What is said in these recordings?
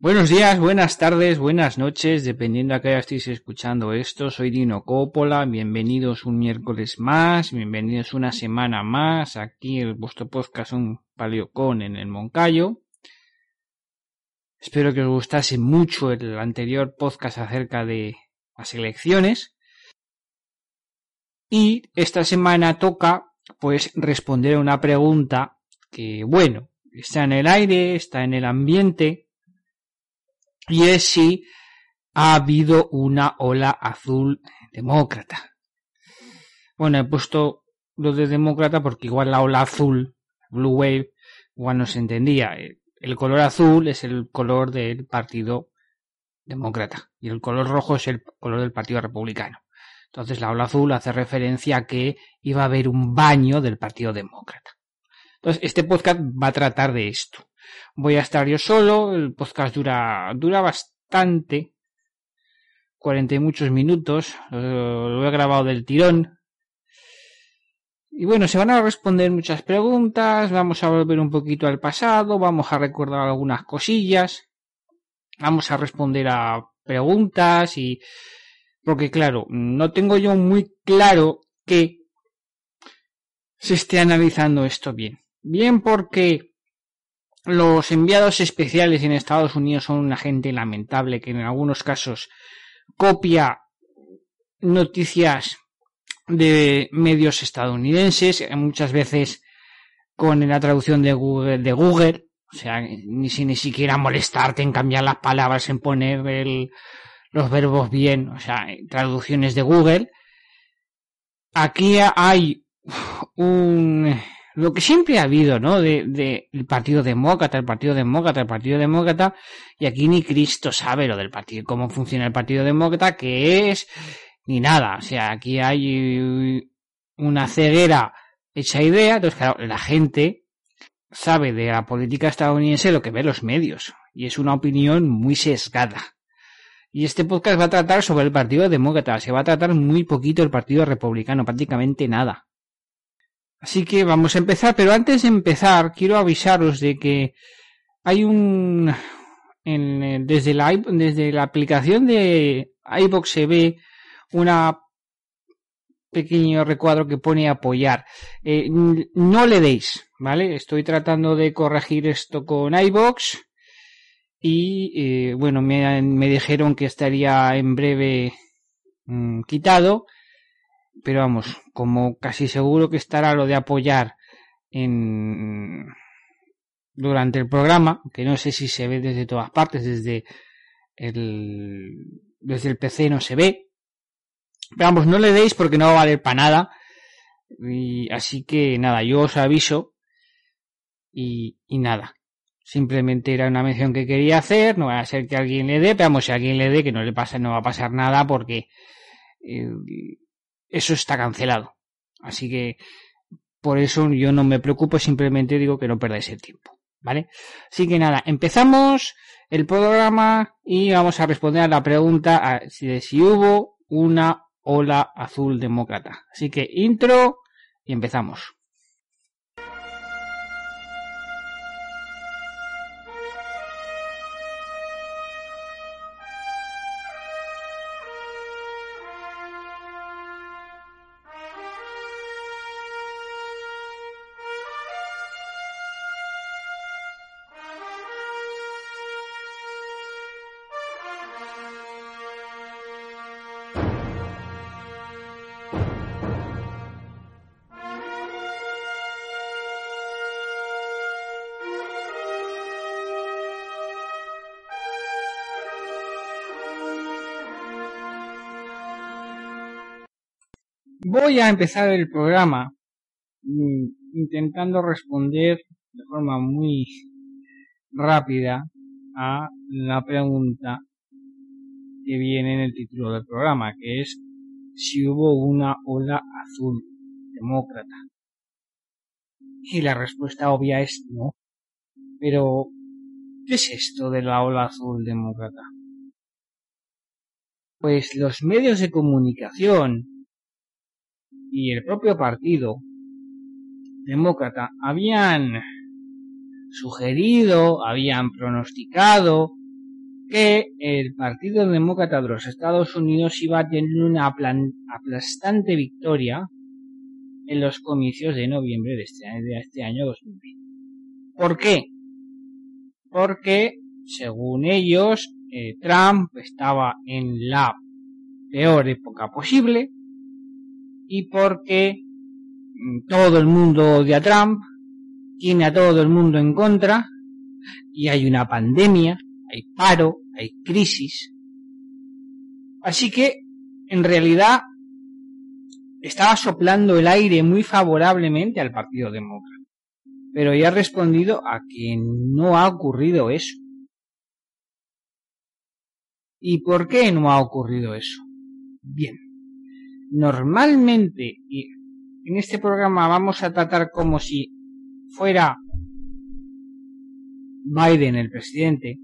Buenos días, buenas tardes, buenas noches, dependiendo a qué hora estéis escuchando esto. Soy Dino Coppola, bienvenidos un miércoles más, bienvenidos una semana más aquí en vuestro podcast Un Paleocón en el Moncayo. Espero que os gustase mucho el anterior podcast acerca de las elecciones. Y esta semana toca pues responder a una pregunta que bueno, está en el aire, está en el ambiente, y es si ha habido una ola azul demócrata. Bueno, he puesto lo de demócrata porque igual la ola azul, Blue Wave, igual no se entendía. El color azul es el color del Partido Demócrata y el color rojo es el color del Partido Republicano. Entonces la ola azul hace referencia a que iba a haber un baño del Partido Demócrata. Entonces este podcast va a tratar de esto. Voy a estar yo solo, el podcast dura, dura bastante, cuarenta y muchos minutos, lo he grabado del tirón. Y bueno, se van a responder muchas preguntas, vamos a volver un poquito al pasado, vamos a recordar algunas cosillas, vamos a responder a preguntas y... Porque claro, no tengo yo muy claro que se esté analizando esto bien. Bien porque los enviados especiales en Estados Unidos son una gente lamentable que en algunos casos copia noticias de medios estadounidenses, muchas veces con la traducción de Google, de Google o sea, ni si ni siquiera molestarte en cambiar las palabras, en poner los verbos bien, o sea, traducciones de Google. Aquí hay un lo que siempre ha habido, ¿no? De, de el Partido Demócrata, el Partido Demócrata, el Partido Demócrata, y aquí ni Cristo sabe lo del partido, cómo funciona el Partido Demócrata, qué es, ni nada. O sea, aquí hay una ceguera hecha idea, entonces claro, la gente sabe de la política estadounidense lo que ve los medios, y es una opinión muy sesgada. Y este podcast va a tratar sobre el Partido Demócrata, se va a tratar muy poquito el Partido Republicano, prácticamente nada. Así que vamos a empezar, pero antes de empezar quiero avisaros de que hay un en, desde la desde la aplicación de iBox se ve una pequeño recuadro que pone apoyar. Eh, no le deis, ¿vale? Estoy tratando de corregir esto con iBox y eh, bueno, me, me, dijeron que estaría en breve mm, quitado pero vamos, como casi seguro que estará lo de apoyar en durante el programa, que no sé si se ve desde todas partes, desde el desde el PC no se ve. Pero vamos, no le deis porque no va a valer para nada. Y así que nada, yo os aviso y, y nada. Simplemente era una mención que quería hacer, no va a ser que alguien le dé, pero vamos, si alguien le dé, que no le pasa, no va a pasar nada porque eh, eso está cancelado. Así que por eso yo no me preocupo, simplemente digo que no perdáis el tiempo. ¿Vale? Así que nada, empezamos el programa y vamos a responder a la pregunta de si hubo una ola azul demócrata. Así que intro y empezamos. Voy a empezar el programa mm, intentando responder de forma muy rápida a la pregunta que viene en el título del programa, que es si hubo una ola azul demócrata. Y la respuesta obvia es no. Pero, ¿qué es esto de la ola azul demócrata? Pues los medios de comunicación y el propio partido demócrata habían sugerido, habían pronosticado que el Partido Demócrata de los Estados Unidos iba a tener una aplastante victoria en los comicios de noviembre de este, de este año 2020. ¿Por qué? Porque, según ellos, eh, Trump estaba en la peor época posible y porque mm, todo el mundo odia a Trump, tiene a todo el mundo en contra y hay una pandemia, hay paro, hay crisis. Así que, en realidad, estaba soplando el aire muy favorablemente al Partido Demócrata. Pero ya ha respondido a que no ha ocurrido eso. ¿Y por qué no ha ocurrido eso? Bien, normalmente, y en este programa vamos a tratar como si fuera Biden el presidente,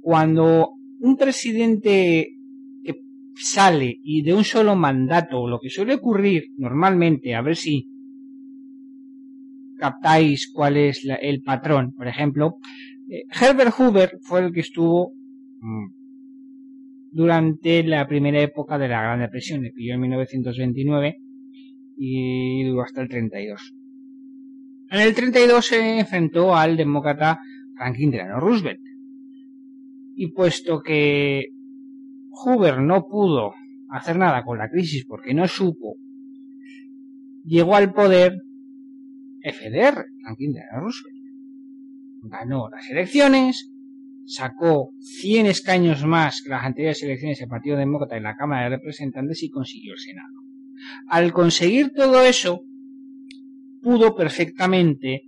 cuando un presidente que sale y de un solo mandato, lo que suele ocurrir normalmente, a ver si captáis cuál es el patrón, por ejemplo, eh, Herbert Hoover fue el que estuvo mm, durante la primera época de la Gran Depresión, que pilló en 1929 y duró hasta el 32. En el 32 se enfrentó al demócrata Franklin Delano Roosevelt. Y puesto que Hoover no pudo hacer nada con la crisis porque no supo, llegó al poder FDR, Franklin Delano Roosevelt. Ganó las elecciones, sacó 100 escaños más que las anteriores elecciones del Partido Demócrata en la Cámara de Representantes y consiguió el Senado. Al conseguir todo eso, pudo perfectamente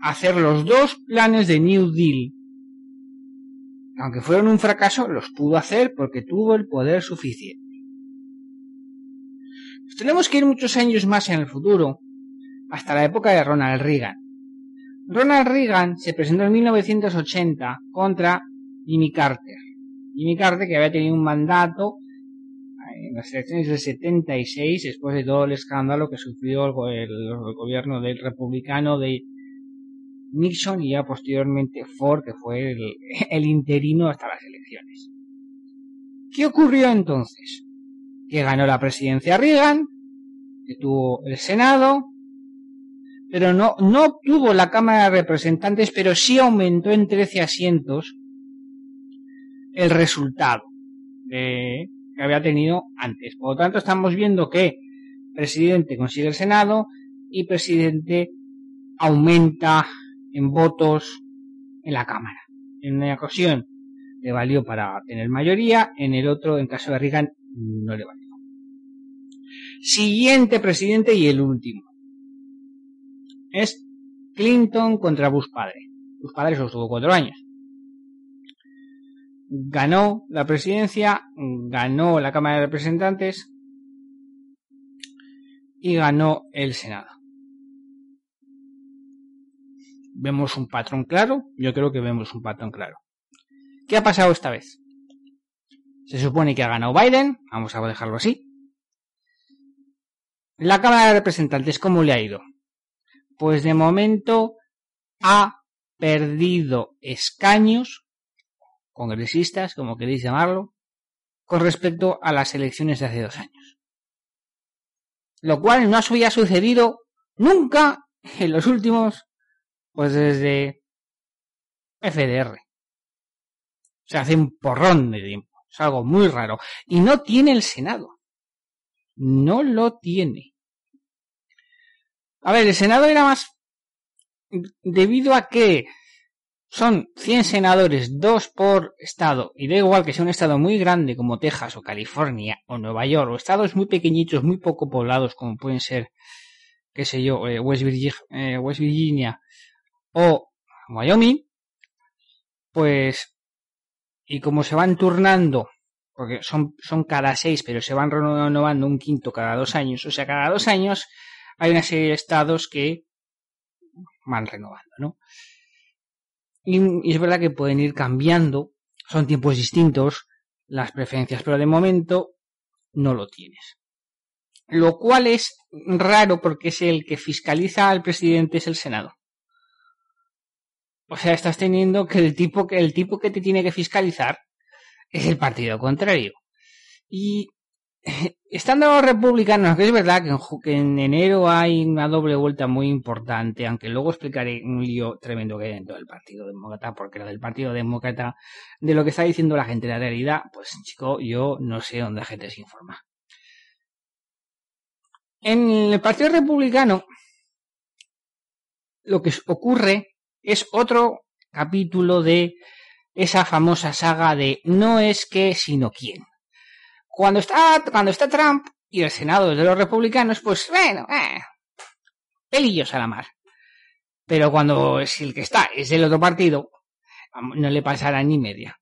hacer los dos planes de New Deal. Aunque fueron un fracaso, los pudo hacer porque tuvo el poder suficiente. tenemos que ir muchos años más en el futuro, hasta la época de Ronald Reagan. Ronald Reagan se presentó en 1980 contra Jimmy Carter. Jimmy Carter que había tenido un mandato en las elecciones del 76 después de todo el escándalo que sufrió el, gobierno del republicano de Nixon y ya posteriormente Ford que fue el, el interino hasta las elecciones. ¿Qué ocurrió entonces? Que ganó la presidencia Reagan, que tuvo el Senado, pero no, no obtuvo la Cámara de Representantes, pero sí aumentó en 13 asientos el resultado que había tenido antes. Por lo tanto, estamos viendo que presidente consigue el Senado y presidente aumenta en votos en la Cámara. En una ocasión le valió para tener mayoría, en el otro, en caso de Reagan, no le valió. Siguiente presidente y el último es Clinton contra Bush padre. Bush padre solo estuvo cuatro años. Ganó la presidencia, ganó la Cámara de Representantes y ganó el Senado. ¿Vemos un patrón claro? Yo creo que vemos un patrón claro. ¿Qué ha pasado esta vez? Se supone que ha ganado Biden, vamos a dejarlo así. La Cámara de Representantes, ¿cómo le ha ido? Pues de momento ha perdido escaños, congresistas, como queréis llamarlo, con respecto a las elecciones de hace dos años. Lo cual no había sucedido nunca en los últimos, pues desde FDR. O sea, hace un porrón de tiempo. Es algo muy raro. Y no tiene el Senado. No lo tiene. A ver, el Senado era más debido a que son 100 senadores, dos por estado, y da igual que sea un estado muy grande como Texas o California o Nueva York, o estados muy pequeñitos, muy poco poblados como pueden ser, qué sé yo, eh, West, Virginia, eh, West Virginia o Wyoming, pues, y como se van turnando, porque son, son cada seis, pero se van renovando un quinto cada dos años, o sea, cada dos años hay una serie de estados que van renovando, ¿no? Y, es verdad que pueden ir cambiando, son tiempos distintos las preferencias, pero de momento no lo tienes. Lo cual es raro porque es el que fiscaliza al presidente es el Senado. O sea, estás teniendo que el tipo que el tipo que te tiene que fiscalizar es el partido contrario. Y estando los republicanos, que es verdad que en, enero hay una doble vuelta muy importante, aunque luego explicaré un lío tremendo que hay dentro del Partido Demócrata, porque lo del Partido Demócrata, de lo que está diciendo la gente, la realidad, pues chico, yo no sé dónde la gente se informa. En el Partido Republicano, lo que ocurre es otro capítulo de esa famosa saga de no es que, sino quién. Cuando está, cuando está Trump y el Senado de los republicanos, pues bueno, eh, pelillos a la mar. Pero cuando es el que está, es del otro partido, no le pasará ni media.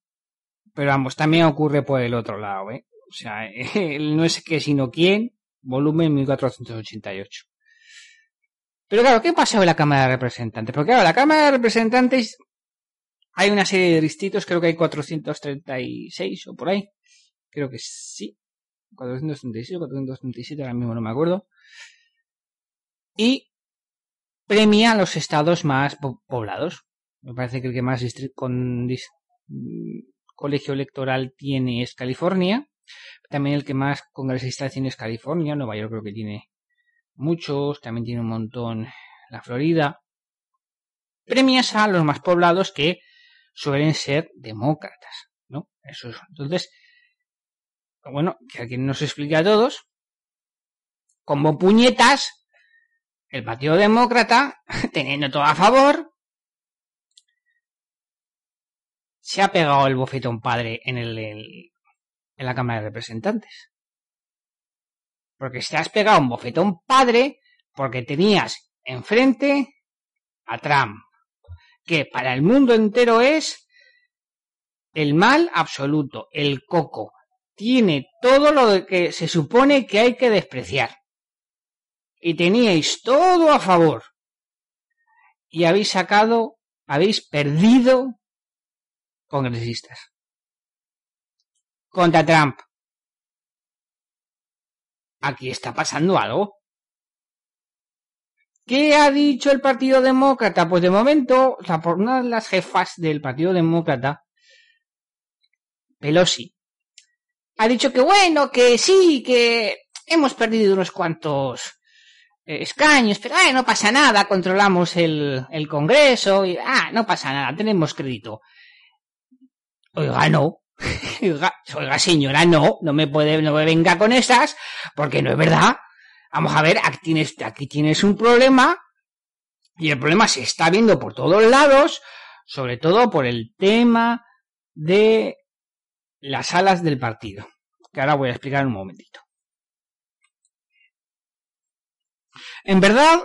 Pero vamos, también ocurre por el otro lado, ¿eh? O sea, no es que sino quién, volumen 1488. Pero claro, ¿qué pasa en la Cámara de Representantes? Porque claro, la Cámara de Representantes hay una serie de distritos, creo que hay 436 o por ahí, Creo que sí. 436 o 437, ahora mismo no me acuerdo. Y premia a los estados más poblados. Me parece que el que más con mm, colegio electoral tiene es California. También el que más congresistas tiene es California. Nueva York creo que tiene muchos. También tiene un montón la Florida. Premias a los más poblados que suelen ser demócratas. ¿no? Eso es. Entonces, bueno, que alguien nos explique a todos, como puñetas, el Partido Demócrata, teniendo todo a favor, se ha pegado el bofetón padre en, el, en la Cámara de Representantes. Porque te has pegado un bofetón padre porque tenías enfrente a Trump, que para el mundo entero es el mal absoluto, el coco, tiene todo lo que se supone que hay que despreciar. Y teníais todo a favor. Y habéis sacado, habéis perdido congresistas. Contra Trump. Aquí está pasando algo. ¿Qué ha dicho el Partido Demócrata? Pues de momento, o por una de las jefas del Partido Demócrata, Pelosi, ha dicho que bueno, que sí, que hemos perdido unos cuantos eh, escaños, pero no pasa nada, controlamos el, el Congreso y ah, no pasa nada, tenemos crédito. Oiga, no. Oiga, señora, no, no me puede, no me venga con esas, porque no es verdad. Vamos a ver, aquí tienes, aquí tienes un problema, y el problema se está viendo por todos lados, sobre todo por el tema de las alas del partido, que ahora voy a explicar en un momentito. En verdad,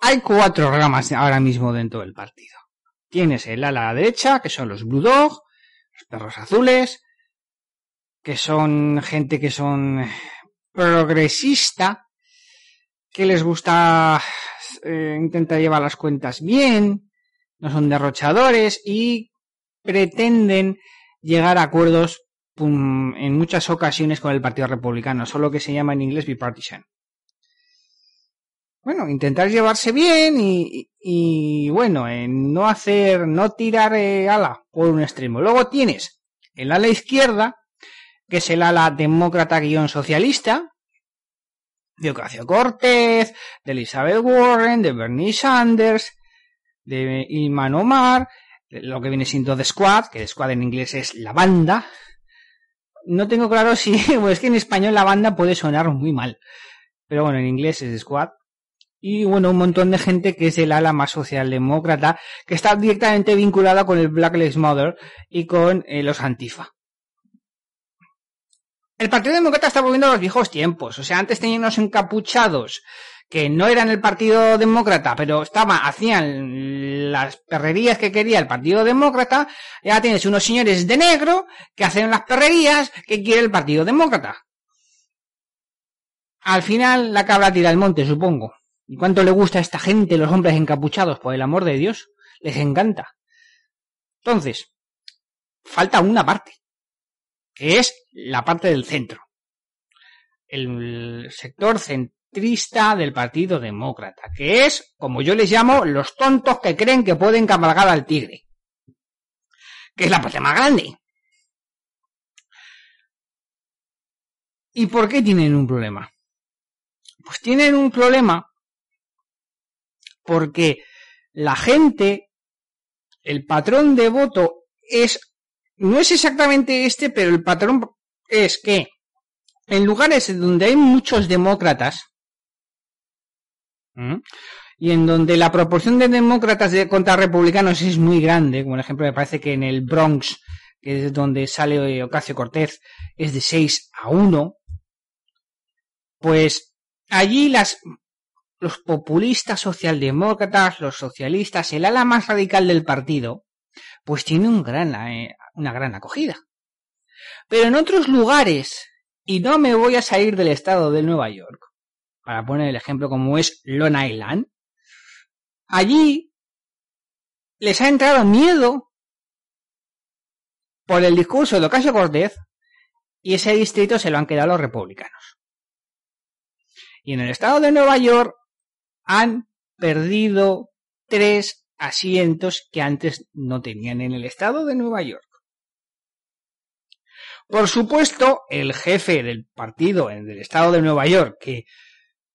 hay cuatro ramas ahora mismo dentro del partido. Tienes el ala derecha, que son los Blue Dog, los perros azules, que son gente que son progresista, que les gusta eh, intentar llevar las cuentas bien, no son derrochadores y pretenden llegar a acuerdos en muchas ocasiones con el Partido Republicano, solo que se llama en inglés bipartisan. Bueno, intentar llevarse bien y, bueno, en no hacer, no tirar eh, ala por un extremo. Luego tienes el ala izquierda, que es el ala demócrata-socialista, de Ocasio Cortez, de Elizabeth Warren, de Bernie Sanders, de Ilman Omar, lo que viene siendo The Squad, que The Squad en inglés es la banda. No tengo claro si, pues es que en español la banda puede sonar muy mal. Pero bueno, en inglés es The Squad. Y bueno, un montón de gente que es el ala más socialdemócrata, que está directamente vinculada con el Black Lives Matter y con eh, los Antifa. El Partido Demócrata está volviendo a los viejos tiempos. O sea, antes teníamos encapuchados que no eran el Partido Demócrata, pero hacían las perrerías que quería el Partido Demócrata, ya tienes unos señores de negro que hacen las perrerías que quiere el Partido Demócrata. Al final la cabra tira al monte, supongo. ¿Y cuánto le gusta a esta gente, los hombres encapuchados, por el amor de Dios? Les encanta. Entonces, falta una parte, que es la parte del centro. El sector central del Partido Demócrata, que es, como yo les llamo, los tontos que creen que pueden cabalgar al tigre, que es la parte más grande. ¿Y por qué tienen un problema? Pues tienen un problema porque la gente, el patrón de voto es, no es exactamente este, pero el patrón es que en lugares donde hay muchos demócratas, y en donde la proporción de demócratas de, contra republicanos es muy grande, como por ejemplo me parece que en el Bronx, que es donde sale Ocasio Cortez, es de 6 a 1, pues allí las, los populistas socialdemócratas, los socialistas, el ala más radical del partido, pues tiene un gran, eh, una gran acogida. Pero en otros lugares, y no me voy a salir del estado de Nueva York, para poner el ejemplo como es Long Island, allí les ha entrado miedo por el discurso de Ocasio Cortez y ese distrito se lo han quedado los republicanos. Y en el estado de Nueva York han perdido tres asientos que antes no tenían en el estado de Nueva York. Por supuesto, el jefe del partido en el estado de Nueva York, que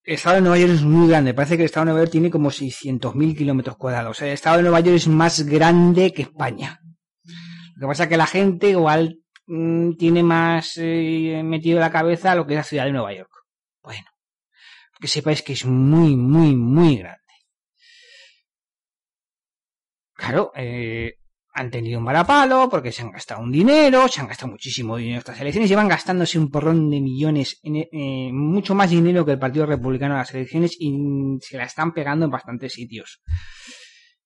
el estado de Nueva York es muy grande, parece que el estado de Nueva York tiene como 600.000 kilómetros cuadrados. O sea, el estado de Nueva York es más grande que España. Lo que pasa es que la gente igual mm, tiene más eh, metido la cabeza lo que es la ciudad de Nueva York. Bueno, que sepáis que es muy, muy, muy grande. Claro, eh, han tenido un varapalo porque se han gastado un dinero, se han gastado muchísimo dinero en estas elecciones, llevan gastándose un porrón de millones, eh, mucho más dinero que el Partido Republicano en las elecciones y se la están pegando en bastantes sitios.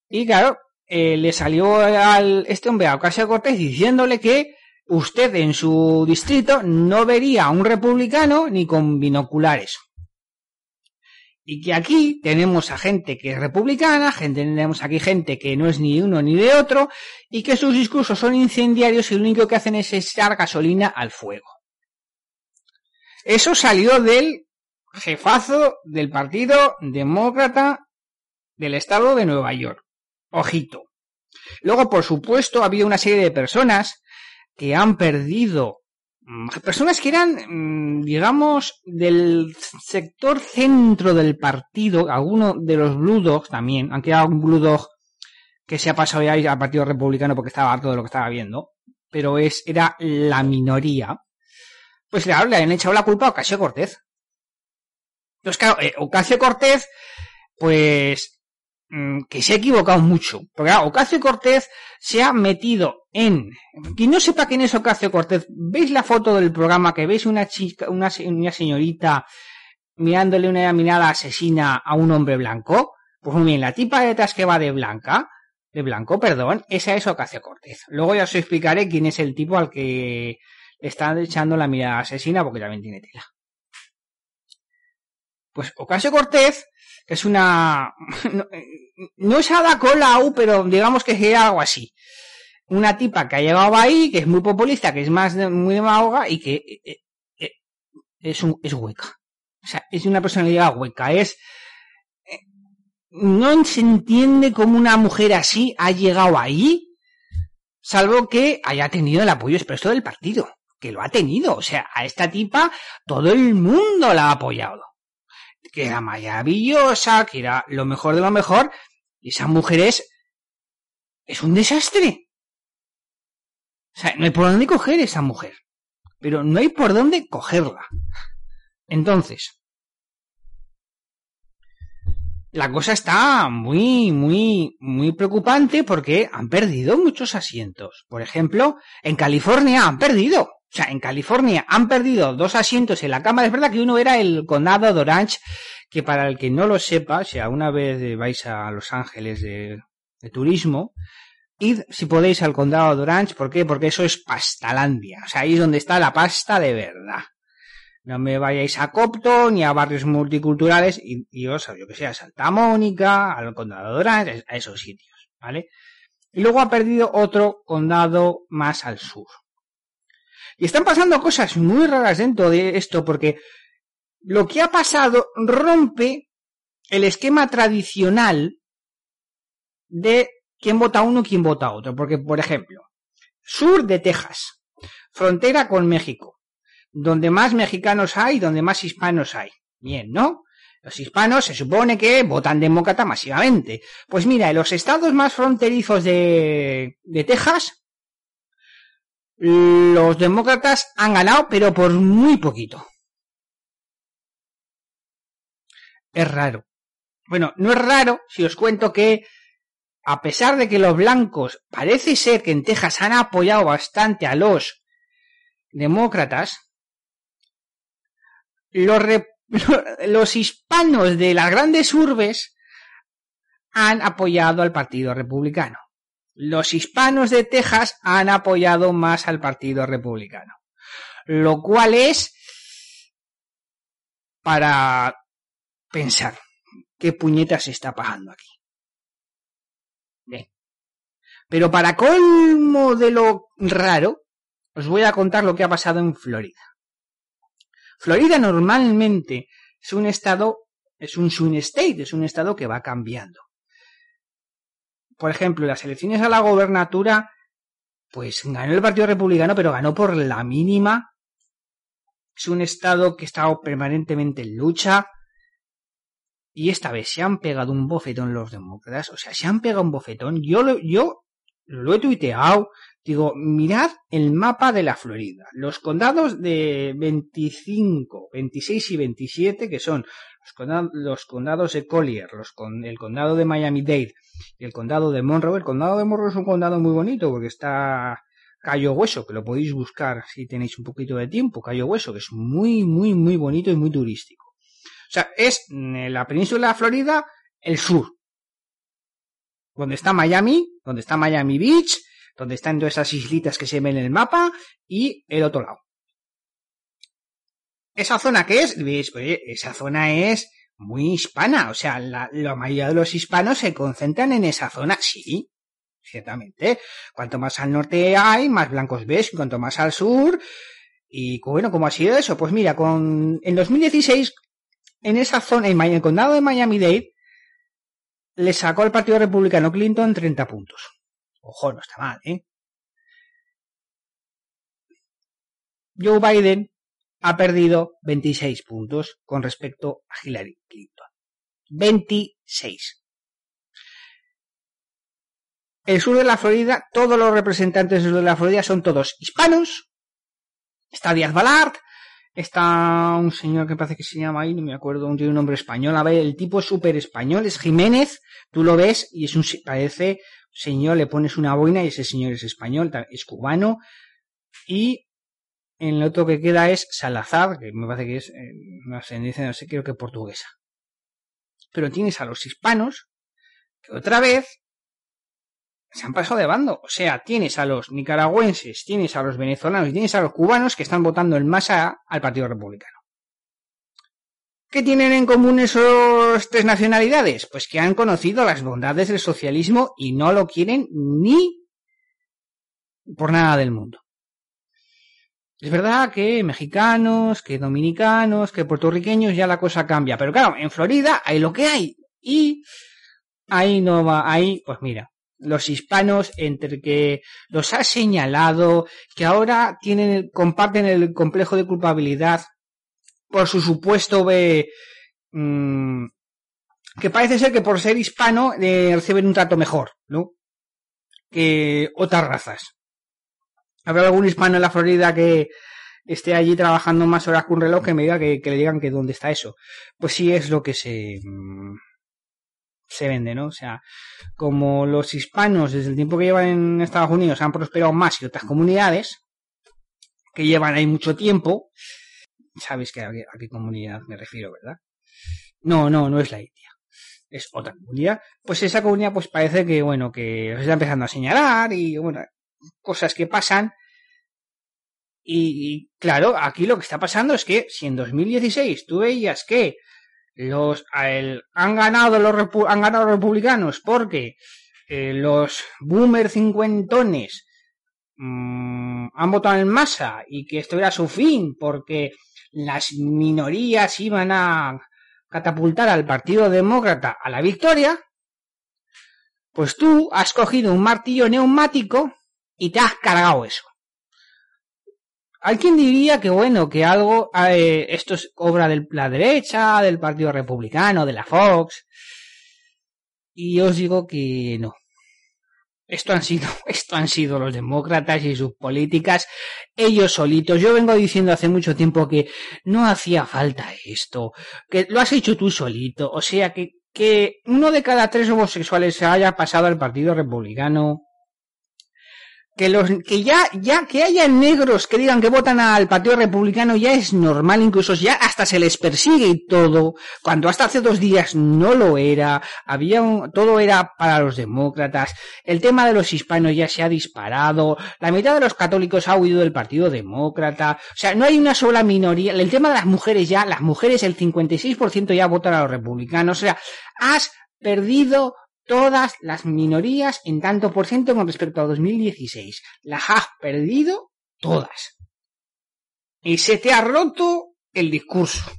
Y claro, eh, le salió al este hombre a Ocasio Cortés diciéndole que usted en su distrito no vería a un republicano ni con binoculares y que aquí tenemos a gente que es republicana, gente, tenemos aquí gente que no es ni uno ni de otro, y que sus discursos son incendiarios y lo único que hacen es echar gasolina al fuego. Eso salió del jefazo del Partido Demócrata del Estado de Nueva York. Ojito. Luego, por supuesto, ha habido una serie de personas que han perdido personas que eran, mm, digamos, del sector centro del partido, alguno de los Blue Dogs también, aunque era un Blue Dog que se ha pasado ya al Partido Republicano porque estaba harto de lo que estaba viendo, pero es, era la minoría, pues claro, le han echado la culpa a Ocasio Cortez. Entonces, claro, eh, Ocasio Cortez, pues Mm, que se ha equivocado mucho. Porque Ocasio Cortez se ha metido en... Quien no sepa quién es Ocasio Cortez, ¿veis la foto del programa que veis una chica, una, señorita mirándole una mirada asesina a un hombre blanco? Pues muy bien, la tipa detrás que va de blanca, de blanco, perdón, esa es Ocasio Cortez. Luego ya os explicaré quién es el tipo al que le están echando la mirada asesina porque también tiene tela. Pues Ocasio Cortez que es una... No, es Ada Colau, pero digamos que es algo así. Una tipa que ha llegado ahí, que es muy populista, que es más muy demagoga y que eh, eh, eh, es, un, es hueca. O sea, es una personalidad hueca. Es... No se entiende cómo una mujer así ha llegado ahí, salvo que haya tenido el apoyo expreso del partido, que lo ha tenido. O sea, a esta tipa todo el mundo la ha apoyado que era maravillosa, que era lo mejor de lo mejor, y esa mujer es, es un desastre. O sea, no hay por dónde coger esa mujer, pero no hay por dónde cogerla. Entonces, la cosa está muy, muy, muy preocupante porque han perdido muchos asientos. Por ejemplo, en California han perdido. O sea, en California han perdido dos asientos en la Cámara. Es verdad que uno era el condado de Orange, que para el que no lo sepa, si alguna vez vais a Los Ángeles de, turismo, id si podéis al condado de Orange. ¿Por qué? Porque eso es pastalandia. O sea, ahí es donde está la pasta de verdad. No me vayáis a Copto ni a barrios multiculturales y, y os, yo que sé, a Santa Mónica, al condado de Orange, a esos sitios, ¿vale? Y luego ha perdido otro condado más al sur. Y están pasando cosas muy raras dentro de esto porque lo que ha pasado rompe el esquema tradicional de quién vota uno quién vota otro. Porque, por ejemplo, sur de Texas, frontera con México, donde más mexicanos hay, donde más hispanos hay. Bien, ¿no? Los hispanos se supone que votan demócrata masivamente. Pues mira, en los estados más fronterizos de, de Texas, los demócratas han ganado, pero por muy poquito. Es raro. Bueno, no es raro si os cuento que, a pesar de que los blancos parece ser que en Texas han apoyado bastante a los demócratas, los, hispanos de las grandes urbes han apoyado al Partido Republicano. Los hispanos de Texas han apoyado más al Partido Republicano. Lo cual es para pensar qué puñetas se está pasando aquí. Bien. Pero para colmo de lo raro, os voy a contar lo que ha pasado en Florida. Florida normalmente es un estado, es un swing state, es un estado que va cambiando. Por ejemplo, las elecciones a la gobernatura, pues ganó el Partido Republicano, pero ganó por la mínima. Es un estado que estado permanentemente en lucha. Y esta vez se han pegado un bofetón los demócratas. O sea, se han pegado un bofetón. Yo lo, yo lo he tuiteado. Digo, mirad el mapa de la Florida. Los condados de 25, 26 y 27, que son los condados, de Collier, los el condado de Miami-Dade y el condado de Monroe. El condado de Monroe es un condado muy bonito porque está Cayo Hueso, que lo podéis buscar si tenéis un poquito de tiempo. Cayo Hueso, que es muy, muy, muy bonito y muy turístico. Sea, es la península de Florida, el sur. Donde está Miami, donde está Miami Beach, donde están todas esas islitas que se ven en el mapa y el otro lado. Esa zona que es, oye, esa zona es muy hispana, o sea, la, mayoría de los hispanos se concentran en esa zona, sí, ciertamente. Cuanto más al norte hay, más blancos ves, cuanto más al sur. Y bueno, ¿cómo ha sido eso? Pues mira, con en 2016, en esa zona, en el condado de Miami-Dade, le sacó al Partido Republicano Clinton 30 puntos. Ojo, no está mal, ¿eh? Joe Biden ha perdido 26 puntos con respecto a Hillary Clinton. 26. El sur de la Florida, todos los representantes del sur de la Florida son todos hispanos. Está Díaz Balart, está un señor que parece que se llama ahí, no me acuerdo, tiene un nombre español. A ver, el tipo es súper español, es Jiménez, tú lo ves y es un, parece señor, le pones una boina y ese señor es español, es cubano. Y en lo otro que queda es Salazar, que me parece que es eh, una ascendencia, no sé, creo que portuguesa. Pero tienes a los hispanos, que otra vez se han pasado de bando. O sea, tienes a los nicaragüenses, tienes a los venezolanos y tienes a los cubanos que están votando en masa al Partido Republicano. ¿Qué tienen en común esos tres nacionalidades? Pues que han conocido las bondades del socialismo y no lo quieren ni por nada del mundo. Es verdad que mexicanos, que dominicanos, que puertorriqueños ya la cosa cambia, pero claro, en Florida hay lo que hay y ahí no va, ahí, pues mira, los hispanos entre que los ha señalado, que ahora tienen, comparten el complejo de culpabilidad por su supuesto mm, que parece ser que por ser hispano eh, reciben un trato mejor, ¿no? Que otras razas. ¿Habrá algún hispano en la Florida que esté allí trabajando más horas que un reloj que me diga que, le digan que dónde está eso? Pues sí es lo que se, mm, se vende, ¿no? O sea, como los hispanos desde el tiempo que llevan en Estados Unidos han prosperado más que otras comunidades, que llevan ahí mucho tiempo, sabéis que a, qué comunidad me refiero, ¿verdad? No, no, no es la India. Es otra comunidad. Pues esa comunidad, pues parece que, bueno, que se está empezando a señalar y, bueno, cosas que pasan. Y, claro, aquí lo que está pasando es que si en 2016 tú veías que los han ganado los han ganado los republicanos porque eh, los boomer cincuentones mmm, han votado en masa y que esto era su fin porque las minorías iban a catapultar al Partido Demócrata a la victoria, pues tú has cogido un martillo neumático y te has cargado eso. Hay quien diría que bueno, que algo, eh, esto es obra de la derecha, del Partido Republicano, de la Fox. Y os digo que no. Esto han sido, esto han sido los demócratas y sus políticas, ellos solitos. Yo vengo diciendo hace mucho tiempo que no hacía falta esto, que lo has hecho tú solito. O sea que, que uno de cada tres homosexuales se haya pasado al Partido Republicano, que los que ya ya que haya negros que digan que votan al Partido Republicano ya es normal incluso ya hasta se les persigue y todo cuando hasta hace dos días no lo era había un, todo era para los demócratas el tema de los hispanos ya se ha disparado la mitad de los católicos ha huido del Partido Demócrata o sea no hay una sola minoría el tema de las mujeres ya las mujeres el 56% ya votan a los republicanos o sea has perdido todas las minorías en tanto por ciento con respecto a 2016. Las has perdido todas. Y se te ha roto el discurso.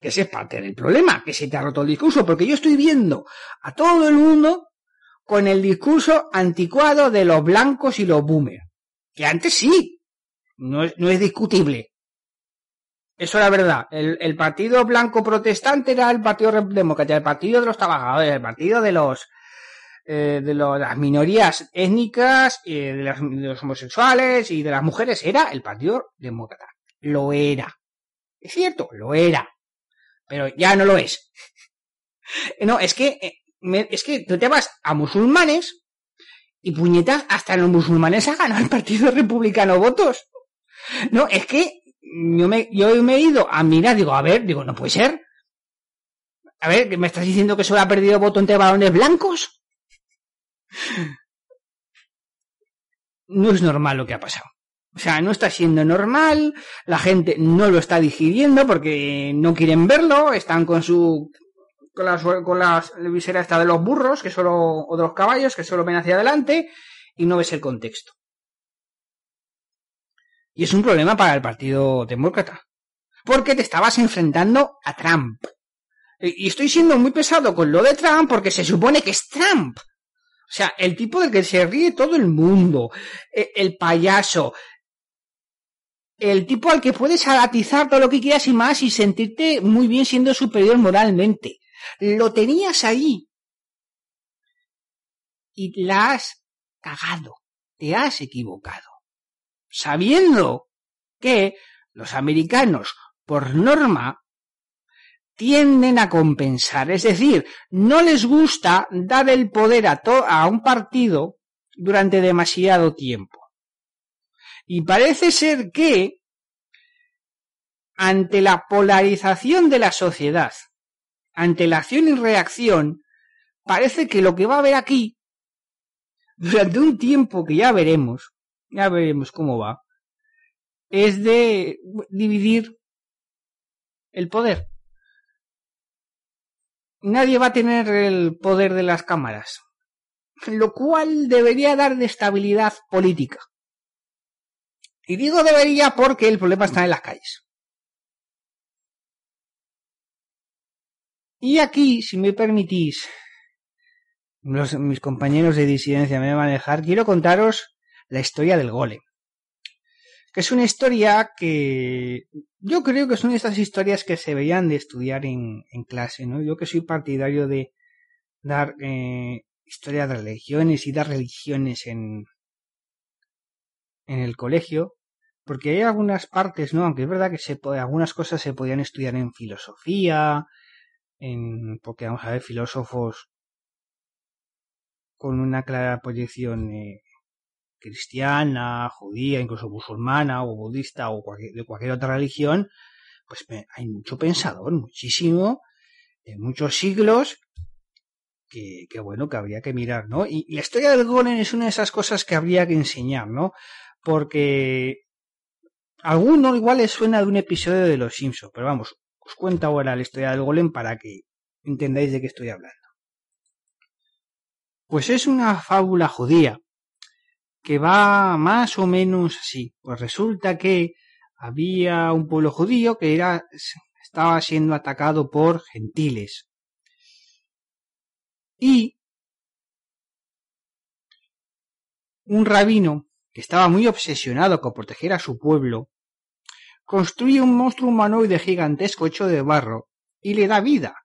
Que ese es parte del problema, que se te ha roto el discurso, porque yo estoy viendo a todo el mundo con el discurso anticuado de los blancos y los boomers. Que antes sí, no es, no es discutible. Eso era verdad. El, partido blanco protestante era el partido demócrata, el partido de los trabajadores, el partido de los eh, de las minorías étnicas, eh, de, los homosexuales y de las mujeres era el partido demócrata. Lo era. Es cierto, lo era. Pero ya no lo es. no, es que eh, es que tú te vas a musulmanes y puñetas hasta los musulmanes ha ganado el partido republicano votos. No, es que yo me, yo me he ido a mirar, digo, a ver, digo, no puede ser. A ver, ¿me estás diciendo que solo ha perdido voto entre varones blancos? No es normal lo que ha pasado. O sea, no está siendo normal, la gente no lo está digiriendo porque no quieren verlo, están con su con las con las visera esta de los burros, que solo o de los caballos, que solo ven hacia adelante y no ves el contexto. Y es un problema para el Partido Demócrata. Porque te estabas enfrentando a Trump. Y estoy siendo muy pesado con lo de Trump porque se supone que es Trump. O sea, el tipo del que se ríe todo el mundo. E, el payaso. El tipo al que puedes agatizar todo lo que quieras y más y sentirte muy bien siendo superior moralmente. Lo tenías ahí. Y la has cagado. Te has equivocado sabiendo que los americanos, por norma, tienden a compensar. Es decir, no les gusta dar el poder a, a un partido durante demasiado tiempo. Y parece ser que, ante la polarización de la sociedad, ante la acción y reacción, parece que lo que va a haber aquí, durante un tiempo que ya veremos, ya veremos cómo va, es de dividir el poder. Nadie va a tener el poder de las cámaras, lo cual debería dar de estabilidad política. Y digo debería porque el problema está en las calles. Y aquí, si me permitís, mis compañeros de disidencia me van a dejar, quiero contaros la historia del golem. Que es una historia que yo creo que son estas historias que se veían de estudiar en, clase, ¿no? Yo que soy partidario de dar eh, historia de religiones y dar religiones en, en el colegio, porque hay algunas partes, ¿no? Aunque es verdad que se algunas cosas se podían estudiar en filosofía, en, porque vamos a ver, filósofos con una clara proyección eh, cristiana, judía, incluso musulmana o budista o de cualquier otra religión, pues hay mucho pensador, muchísimo, en muchos siglos, que, bueno, que habría que mirar, ¿no? Y, la historia del golem es una de esas cosas que habría que enseñar, ¿no? Porque a alguno igual les suena de un episodio de Los Simpsons, pero vamos, os cuento ahora la historia del golem para que entendáis de qué estoy hablando. Pues es una fábula judía, que va más o menos así. Pues resulta que había un pueblo judío que era, estaba siendo atacado por gentiles. Y un rabino que estaba muy obsesionado con proteger a su pueblo, construye un monstruo humanoide gigantesco hecho de barro y le da vida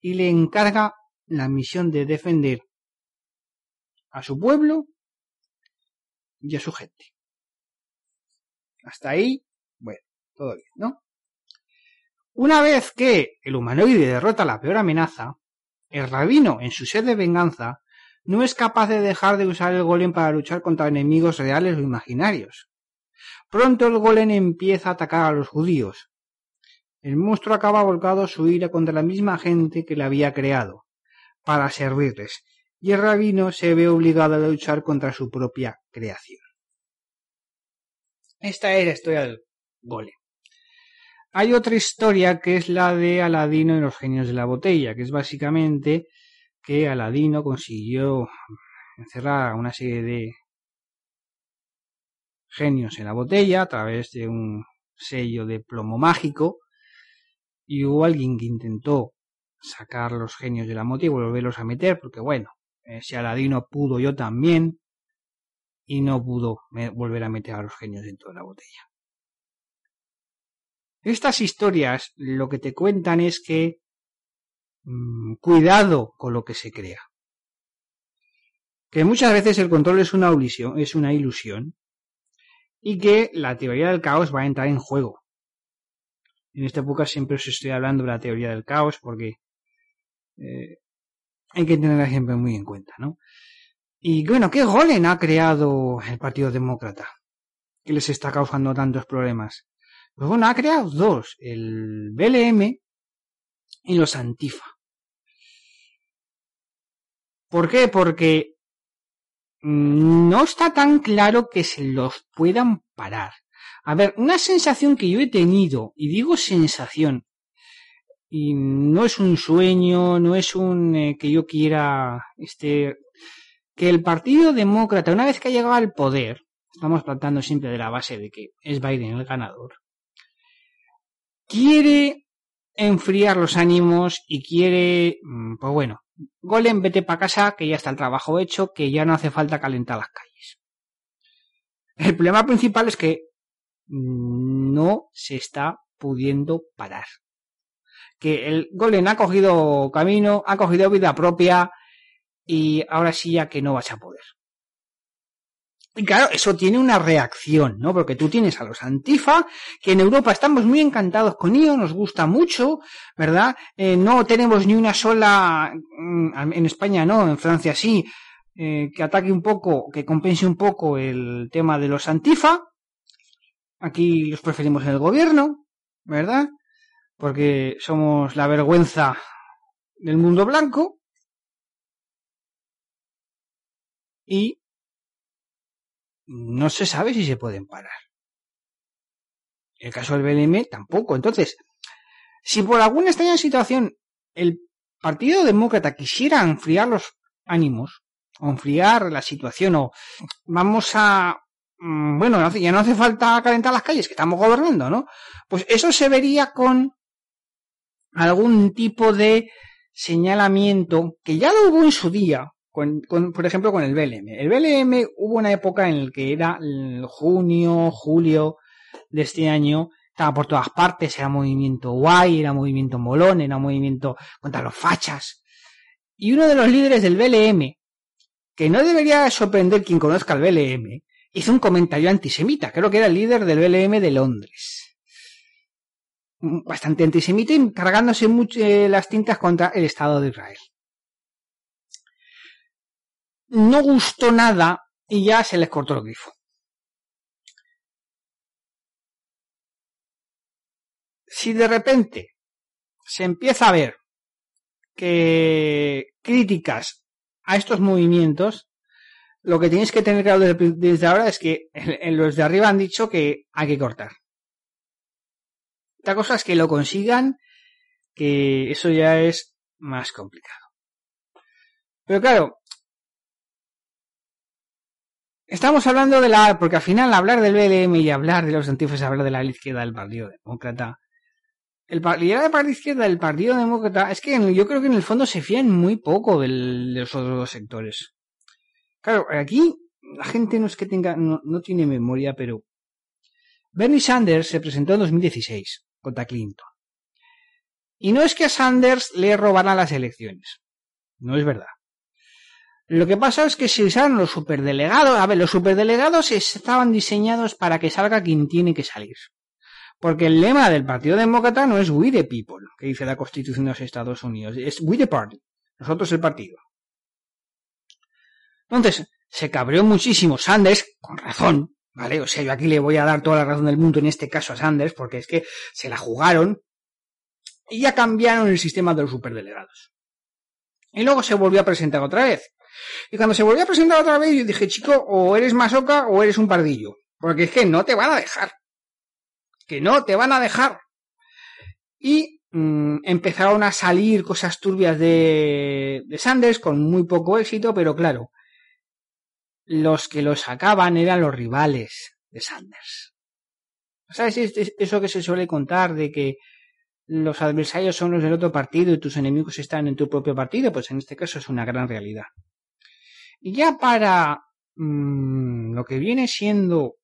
y le encarga la misión de defender a su pueblo y a su gente. Hasta ahí, bueno, todo bien, ¿no? Una vez que el humanoide derrota la peor amenaza, el rabino, en su sed de venganza, no es capaz de dejar de usar el golem para luchar contra enemigos reales o imaginarios. Pronto el golem empieza a atacar a los judíos. El monstruo acaba volcado su ira contra la misma gente que le había creado, para servirles, y el rabino se ve obligado a luchar contra su propia creación. Esta es la historia del golem. Hay otra historia que es la de Aladino y los genios de la botella, que es básicamente que Aladino consiguió encerrar a una serie de genios en la botella a través de un sello de plomo mágico y hubo alguien que intentó sacar los genios de la botella y volverlos a meter porque bueno, si Aladino pudo yo también y no pudo volver a meter a los genios dentro de la botella. Estas historias lo que te cuentan es que Mm, cuidado con lo que se crea. Que muchas veces el control es una ilusión, es una ilusión y que la teoría del caos va a entrar en juego. En esta época siempre os estoy hablando de la teoría del caos porque eh, hay que tenerla siempre muy en cuenta, ¿no? Y bueno, ¿qué golem ha creado el Partido Demócrata? Que les está causando tantos problemas. Pues bueno, ha creado dos, el BLM y los Antifa. ¿Por qué? Porque no está tan claro que se los puedan parar. A ver, una sensación que yo he tenido, y digo sensación, y no es un sueño, no es un eh, que yo quiera, este, que el Partido Demócrata, una vez que ha llegado al poder, estamos tratando siempre de la base de que es Biden el ganador, quiere enfriar los ánimos y quiere, mm, pues bueno, Golem, vete para casa, que ya está el trabajo hecho, que ya no hace falta calentar las calles. El problema principal es que no se está pudiendo parar. Que el Golem ha cogido camino, ha cogido vida propia y ahora sí ya que no vas a poder. Y claro, eso tiene una reacción, ¿no? Porque tú tienes a los antifa, que en Europa estamos muy encantados con ellos, nos gusta mucho, ¿verdad? Eh, no tenemos ni una sola, mm, en España no, en Francia sí, eh, que ataque un poco, que compense un poco el tema de los antifa. Aquí los preferimos en el gobierno, ¿verdad? Porque somos la vergüenza del mundo blanco. Y no se sabe si se pueden parar. El caso del BLM tampoco. Entonces, si por alguna extraña situación el Partido Demócrata quisiera enfriar los ánimos, o enfriar la situación, o vamos a mm, bueno, ya no hace falta calentar las calles, que estamos gobernando, ¿no? Pues eso se vería con algún tipo de señalamiento que ya lo hubo en su día, con, por ejemplo, con el BLM. El BLM hubo una época en la que era junio, julio de este año, estaba por todas partes, era movimiento guay, era movimiento molón, era movimiento contra los fachas. Y uno de los líderes del BLM, que no debería sorprender quien conozca el BLM, hizo un comentario antisemita, creo que era el líder del BLM de Londres. Bastante antisemita y cargándose mucho, eh, las tintas contra el Estado de Israel no gustó nada y ya se les cortó el grifo. Si de repente se empieza a ver que críticas a estos movimientos, lo que tienes que tener claro desde, ahora es que los de arriba han dicho que hay que cortar. Otra cosa es que lo consigan, que eso ya es más complicado. Pero claro, Estamos hablando de la. Porque al final, hablar del BLM y hablar de los antifas, hablar de la izquierda del Partido Demócrata. El liderazgo de la izquierda del Partido Demócrata es que yo creo que en el fondo se fían muy poco de los otros dos sectores. Claro, aquí la gente no es que tenga, no, tiene memoria, pero Bernie Sanders se presentó en 2016 contra Clinton. Y no es que a Sanders le robaran las elecciones. No es verdad. Lo que pasa es que se usaron los superdelegados. A ver, los superdelegados estaban diseñados para que salga quien tiene que salir. Porque el lema del Partido Demócrata no es We the People, que dice la Constitución de los Estados Unidos, es We the Party, nosotros el partido. Entonces, se cabreó muchísimo Sanders, con razón, ¿vale? O sea, yo aquí le voy a dar toda la razón del mundo en este caso a Sanders, porque es que se la jugaron y ya cambiaron el sistema de los superdelegados. Y luego se volvió a presentar otra vez. Y cuando se volvió a presentar otra vez, yo dije, chico, o eres masoca o eres un pardillo. Porque es que no te van a dejar que no te van a dejar. Y mm, empezaron a salir cosas turbias de, de Sanders con muy poco éxito, pero claro, los que lo sacaban eran los rivales de Sanders. ¿Sabes eso que se suele contar de que los adversarios son los del otro partido y tus enemigos están en tu propio partido? Pues en este caso es una gran realidad. Y ya para mm, lo que viene siendo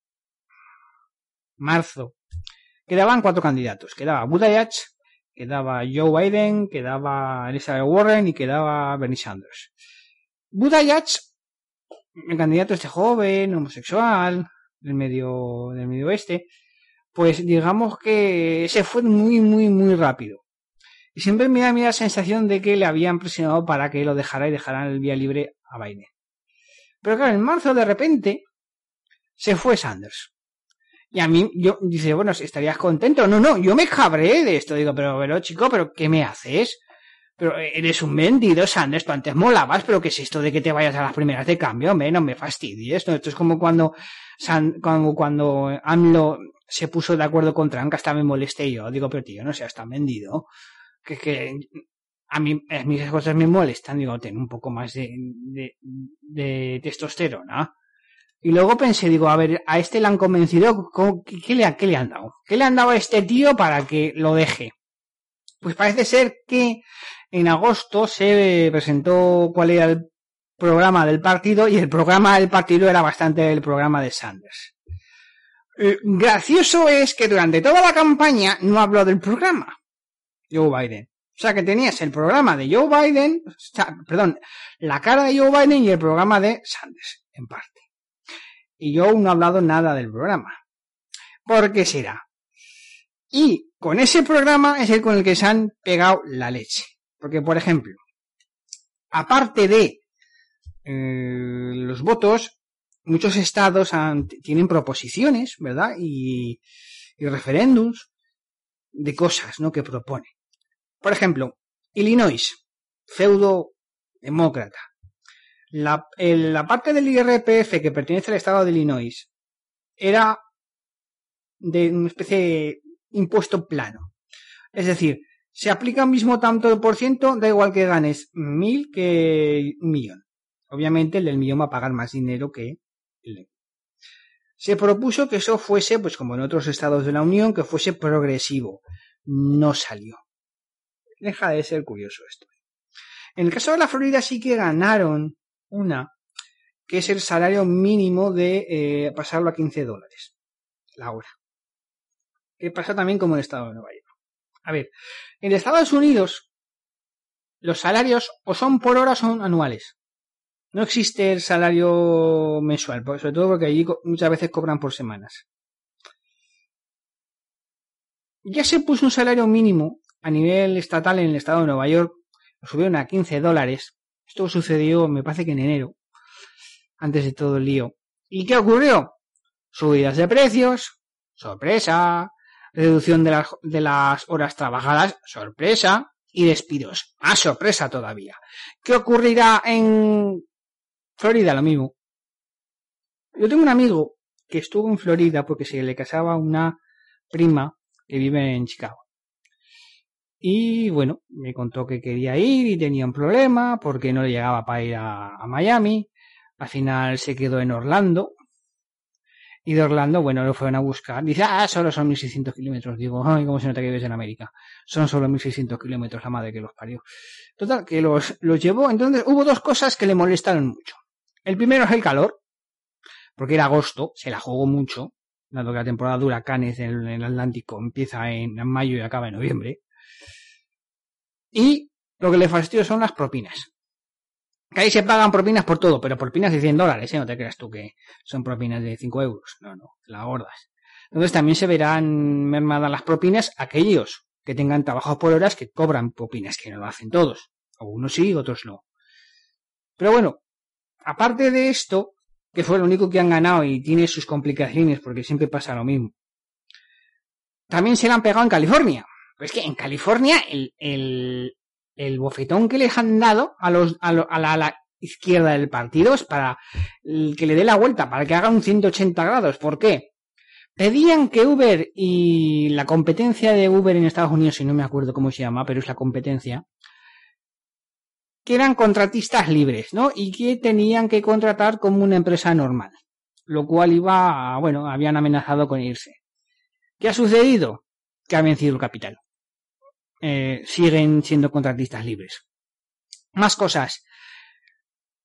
marzo Quedaban cuatro candidatos. Quedaba Buttigieg, quedaba Joe Biden, quedaba Elizabeth Warren y quedaba Bernie Sanders. Buttigieg, el candidato este joven, homosexual, del medio, del medio oeste, pues digamos que se fue muy, muy, muy rápido. Y siempre me da la sensación de que le habían presionado para que lo dejara y dejara el vía libre a Biden. Pero claro, en marzo de repente se fue Sanders. Y a mí, yo, dice, bueno, estarías contento. No, no, yo me cabré de esto. Digo, pero, pero, chico, pero, ¿qué me haces? Pero eres un vendido, Sanders, tú antes molabas, pero ¿qué es esto de que te vayas a las primeras de cambio? Hombre, no me fastidies, ¿no? Esto es como cuando, como cuando AMLO se puso de acuerdo con Trump, hasta me molesté yo. Digo, pero tío, no seas tan vendido. Que, que, a mí, a mis cosas me molestan. Digo, ten un poco más de, de, de testosterona. Y luego pensé, digo, a ver, a este le han convencido, ¿qué, le, ¿qué le han dado? ¿Qué le han dado a este tío para que lo deje? Pues parece ser que en agosto se presentó cuál era el programa del partido y el programa del partido era bastante el programa de Sanders. Eh, gracioso es que durante toda la campaña no habló del programa. Joe Biden. O sea que tenías el programa de Joe Biden, perdón, la cara de Joe Biden y el programa de Sanders, en parte y aún no he hablado nada del programa. ¿Por qué será? Y con ese programa es el con el que se han pegado la leche. Porque, por ejemplo, aparte de eh, los votos, muchos estados tienen proposiciones, ¿verdad? Y, y referéndums de cosas, ¿no? Que propone. Por ejemplo, Illinois, feudo demócrata. La, la parte del IRPF que pertenece al estado de Illinois era de una especie de impuesto plano. Es decir, se aplica el mismo tanto por ciento, da igual que ganes mil que un millón. Obviamente el del millón va a pagar más dinero que el Se propuso que eso fuese, pues como en otros estados de la Unión, que fuese progresivo. No salió. Deja de ser curioso esto. En el caso de la Florida sí que ganaron una, que es el salario mínimo de eh, pasarlo a 15 dólares la hora. Que pasa también como en el estado de Nueva York. A ver, en Estados Unidos los salarios o son por hora o son anuales. No existe el salario mensual, sobre todo porque allí muchas veces cobran por semanas. Ya se puso un salario mínimo a nivel estatal en el estado de Nueva York, lo subieron a 15 dólares, esto sucedió, me parece que en enero, antes de todo el lío. ¿Y qué ocurrió? Subidas de precios, sorpresa, reducción de las, de las horas trabajadas, sorpresa, y despidos, más sorpresa todavía. ¿Qué ocurrirá en Florida? Lo mismo. Yo tengo un amigo que estuvo en Florida porque se le casaba una prima que vive en Chicago. Y bueno, me contó que quería ir y tenía un problema porque no le llegaba para ir a, Miami. Al final se quedó en Orlando. Y de Orlando, bueno, lo fueron a buscar. Dice, ah, solo son 1600 kilómetros. Digo, ay, cómo se nota que vives en América. Son solo 1600 kilómetros, la madre que los parió. Total, que los, los llevó. Entonces, hubo dos cosas que le molestaron mucho. El primero es el calor. porque era agosto, se la jugó mucho, dado que la temporada de huracanes en el Atlántico empieza en mayo y acaba en noviembre. Y lo que le fastidió son las propinas. Que ahí se pagan propinas por todo, pero propinas de 100 dólares, ¿eh? No te creas tú que son propinas de 5 euros. No, no, la gordas. Entonces también se verán mermadas las propinas aquellos que tengan trabajos por horas que cobran propinas, que no lo hacen todos. Algunos sí, otros no. Pero bueno, aparte de esto, que fue lo único que han ganado y tiene sus complicaciones porque siempre pasa lo mismo. También se la han pegado en California. Pues que en California el, el, el bofetón que les han dado a, los, a, la, izquierda del partido es para que le dé la vuelta, para que haga un 180 grados. ¿Por qué? Pedían que Uber y la competencia de Uber en Estados Unidos, si no me acuerdo cómo se llama, pero es la competencia, que eran contratistas libres, ¿no? Y que tenían que contratar como una empresa normal. Lo cual iba, a, bueno, habían amenazado con irse. ¿Qué ha sucedido? Que ha vencido el capital. Eh, siguen siendo contratistas libres. Más cosas.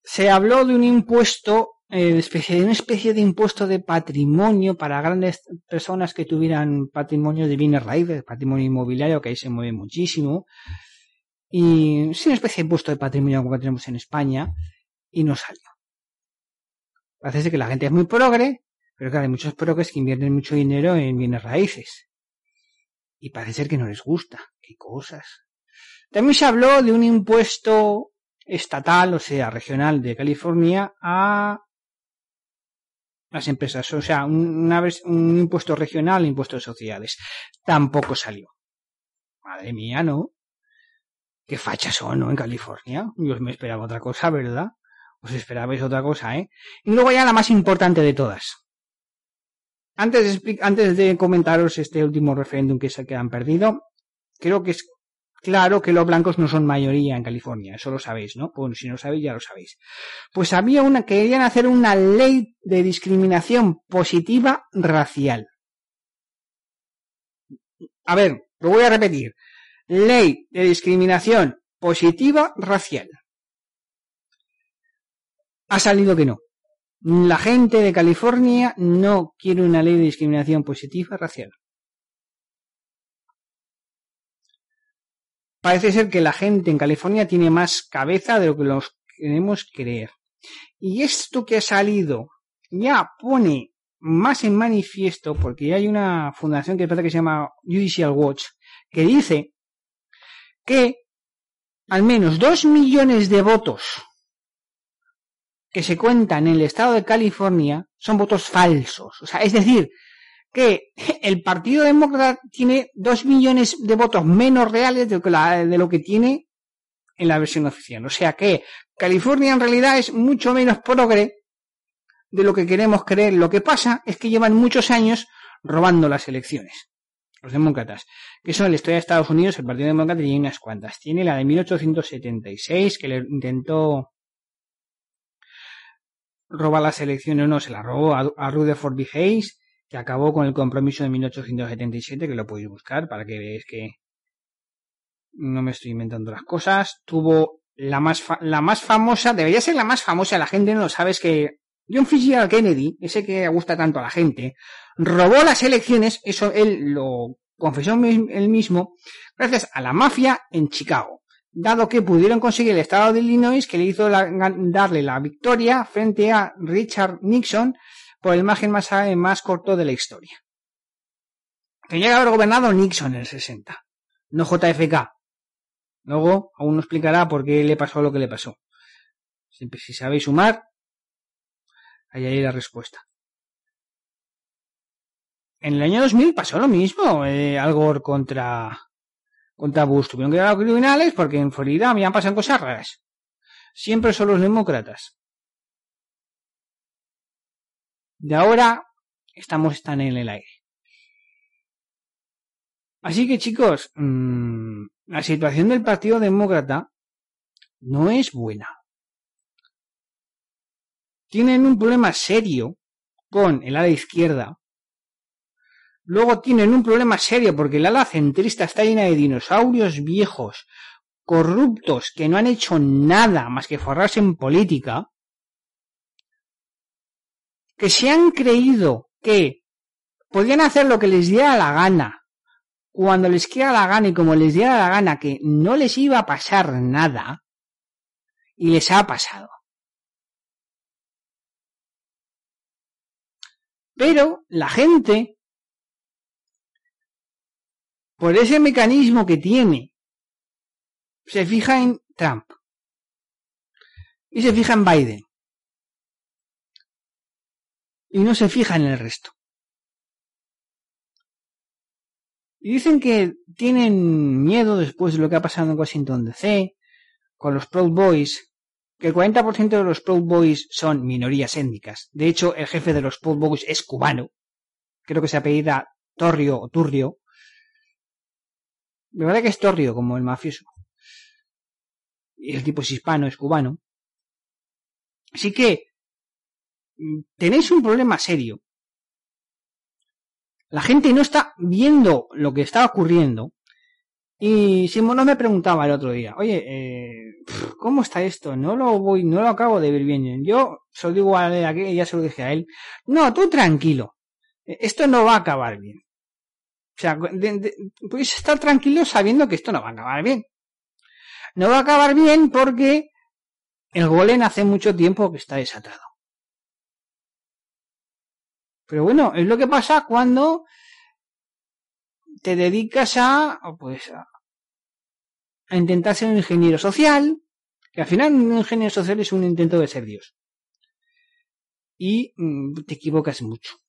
Se habló de un impuesto, eh, especie, de una especie de impuesto de patrimonio para grandes personas que tuvieran patrimonio de bienes raíces, patrimonio inmobiliario, que ahí se mueve muchísimo. Y es una especie de impuesto de patrimonio como que tenemos en España, y no salió. Parece que la gente es muy progre, pero claro, hay muchos progres que invierten mucho dinero en bienes raíces. Y parece que no les gusta. Qué cosas. También se habló de un impuesto estatal, o sea, regional de California a las empresas, o sea, un, un impuesto regional, impuesto de sociedades. Tampoco salió. Madre mía, ¿no? Qué fachas son, ¿no? En California. Yo me esperaba otra cosa, ¿verdad? Os esperabais otra cosa, ¿eh? Y luego ya la más importante de todas. Antes de, antes de comentaros este último referéndum que se que han perdido, creo que es claro que los blancos no son mayoría en California, eso lo sabéis, ¿no? Pues si no sabéis, ya lo sabéis. Pues había una, querían hacer una ley de discriminación positiva racial. A ver, lo voy a repetir. Ley de discriminación positiva racial. Ha salido que no. La gente de California no quiere una ley de discriminación positiva racial. Parece ser que la gente en California tiene más cabeza de lo que los queremos creer. Y esto que ha salido ya pone más en manifiesto, porque hay una fundación que parece que se llama Judicial Watch, que dice que al menos dos millones de votos que se cuentan en el estado de California son votos falsos. O sea, es decir, que el Partido Demócrata tiene dos millones de votos menos reales de lo, que de lo que tiene en la versión oficial. O sea que California en realidad es mucho menos progre de lo que queremos creer. Lo que pasa es que llevan muchos años robando las elecciones. Los demócratas. Que son la historia de Estados Unidos, el Partido Demócrata tiene unas cuantas. Tiene la de 1876, que le intentó robar las elecciones, no, se la robó a, Rutherford B. Hayes que acabó con el compromiso de 1877, que lo podéis buscar para que veáis que no me estoy inventando las cosas. Tuvo la más, la más famosa, debería ser la más famosa, la gente no lo sabe, es que John Fitzgerald Kennedy, ese que gusta tanto a la gente, robó las elecciones, eso él lo confesó él mismo, gracias a la mafia en Chicago, dado que pudieron conseguir el estado de Illinois que le hizo darle la victoria frente a Richard Nixon por el margen más, corto de la historia. Tenía que haber gobernado Nixon en el 60, no JFK. Luego, aún no explicará por qué le pasó lo que le pasó. Si sabéis sumar, ahí hay la respuesta. En el año 2000 pasó lo mismo, eh, algo contra, contra Bush. Tuvieron que a los criminales porque en Florida habían pasado cosas raras. Siempre son los demócratas. De ahora estamos tan en el aire. Así que chicos, mmm, la situación del Partido Demócrata no es buena. Tienen un problema serio con el ala izquierda. Luego tienen un problema serio porque el ala centrista está llena de dinosaurios viejos, corruptos, que no han hecho nada más que forrarse en política. que se han creído que podían hacer lo que les diera la gana, cuando les quiera la gana y como les diera la gana, que no les iba a pasar nada, y les ha pasado. Pero la gente, por ese mecanismo que tiene, se fija en Trump y se fija en Biden y no se fija en el resto. Y dicen que tienen miedo después de lo que ha pasado en Washington DC, con los Proud Boys, que el 40% de los Proud Boys son minorías étnicas. De hecho, el jefe de los Proud Boys es cubano. Creo que se apellida Torrio o Turrio. De verdad que es Torrio, como el mafioso. Y el tipo es hispano, es cubano. Así que mm, tenéis un problema serio. La gente no está viendo lo que está ocurriendo y Simón me preguntaba el otro día, oye, eh, ¿cómo está esto? No lo voy, no lo acabo de ver bien. Yo se lo digo a él, ya se lo dije a él. No, tú tranquilo. Esto no va a acabar bien. Sea, puedes estar tranquilo sabiendo que esto no va a acabar bien. No va a acabar bien porque el golem hace mucho tiempo que está desatado. Pero bueno, es lo que pasa cuando te dedicas a, pues, a, a intentar ser un ingeniero social, que al final un ingeniero social es un intento de ser Dios. Y mm, te equivocas mucho.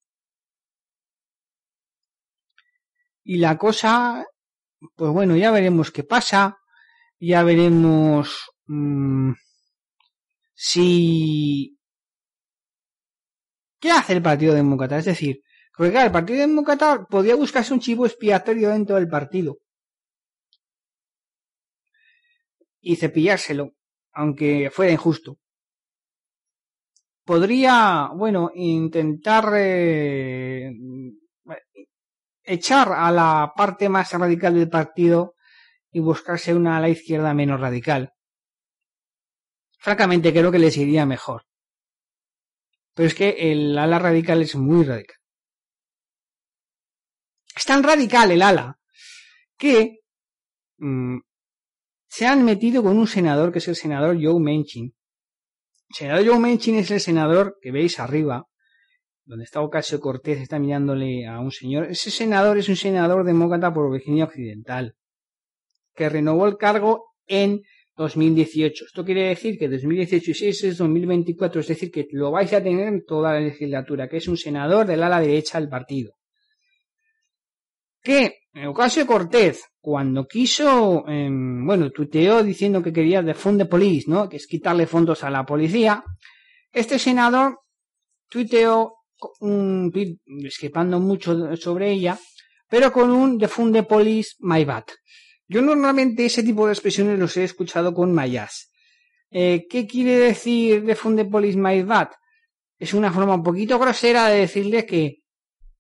Y la cosa, pues bueno, ya veremos qué pasa, ya veremos mmm, si... ¿Qué hace el Partido Demócrata? Es decir, porque claro, el Partido Demócrata podría buscarse un chivo expiatorio dentro del partido. y cepillárselo, aunque fuera injusto. Podría, bueno, intentar eh, echar a la parte más radical del partido y buscarse una a la izquierda menos radical. Francamente creo que les iría mejor. Pero es que el ala radical es muy radical. Es tan radical el ala que mm, se han metido con un senador que es el senador Joe Manchin. El senador Joe Manchin es el senador que veis arriba, donde está Ocasio Cortés, está mirándole a un señor. Ese senador es un senador demócrata por Virginia Occidental, que renovó el cargo en 2018. Esto quiere decir que 2018 y 6 es 2024, es decir, que lo vais a tener en toda la legislatura, que es un senador del ala derecha del partido. Que Ocasio Cortés, cuando quiso, em, bueno, tuiteó diciendo que quería defund the police, ¿no? Que es quitarle fondos a la policía. Este senador tuiteó un escapando mucho sobre ella, pero con un the police my bad. Yo normalmente ese tipo de expresiones los he escuchado con mayas. Eh, ¿Qué quiere decir the my bad? Es una forma un poquito grosera de decirle que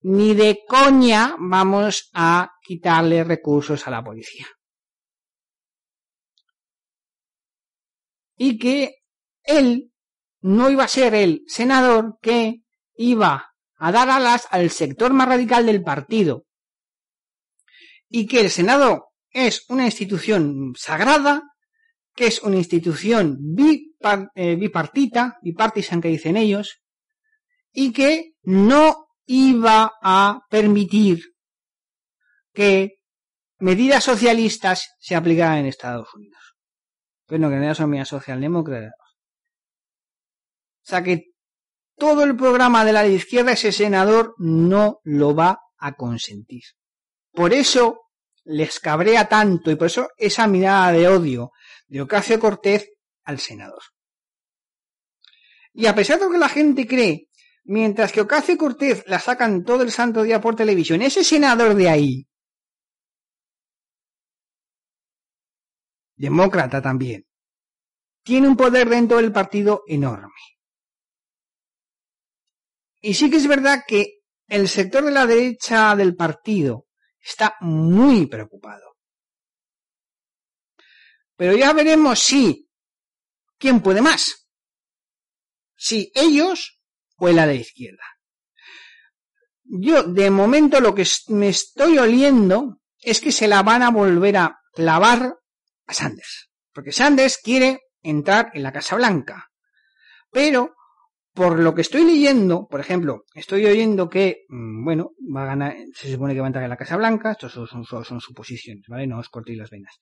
ni de coña vamos a quitarle recursos a la policía. Y que él no iba a ser el senador que iba a dar alas al sector más radical del partido. Y que el Senado es una institución sagrada, que es una institución eh, bipartita, bipartisan que dicen ellos, y que no iba a permitir que medidas socialistas se aplicaran en Estados Unidos. Bueno, que no son medidas socialdemócratas. O sea que todo el programa de la izquierda ese senador no lo va a consentir. Por eso les cabrea tanto y por eso esa mirada de odio de Ocasio Cortez al senador. Y a pesar de que la gente cree Mientras que Ocasio Cortez la sacan todo el santo día por televisión, ese senador de ahí, demócrata también, tiene un poder dentro del partido enorme. Y sí que es verdad que el sector de la derecha del partido está muy preocupado. Pero ya veremos si quién puede más. Si ellos o la izquierda. Yo, de momento, lo que me estoy oliendo es que se la van a volver a clavar a Sanders. Porque Sanders quiere entrar en la Casa Blanca. Pero, por lo que estoy leyendo, por ejemplo, estoy oyendo que, mm, bueno, va a ganar, se supone que va a entrar en la Casa Blanca, estos son, suposiciones, ¿vale? No os cortéis las venas.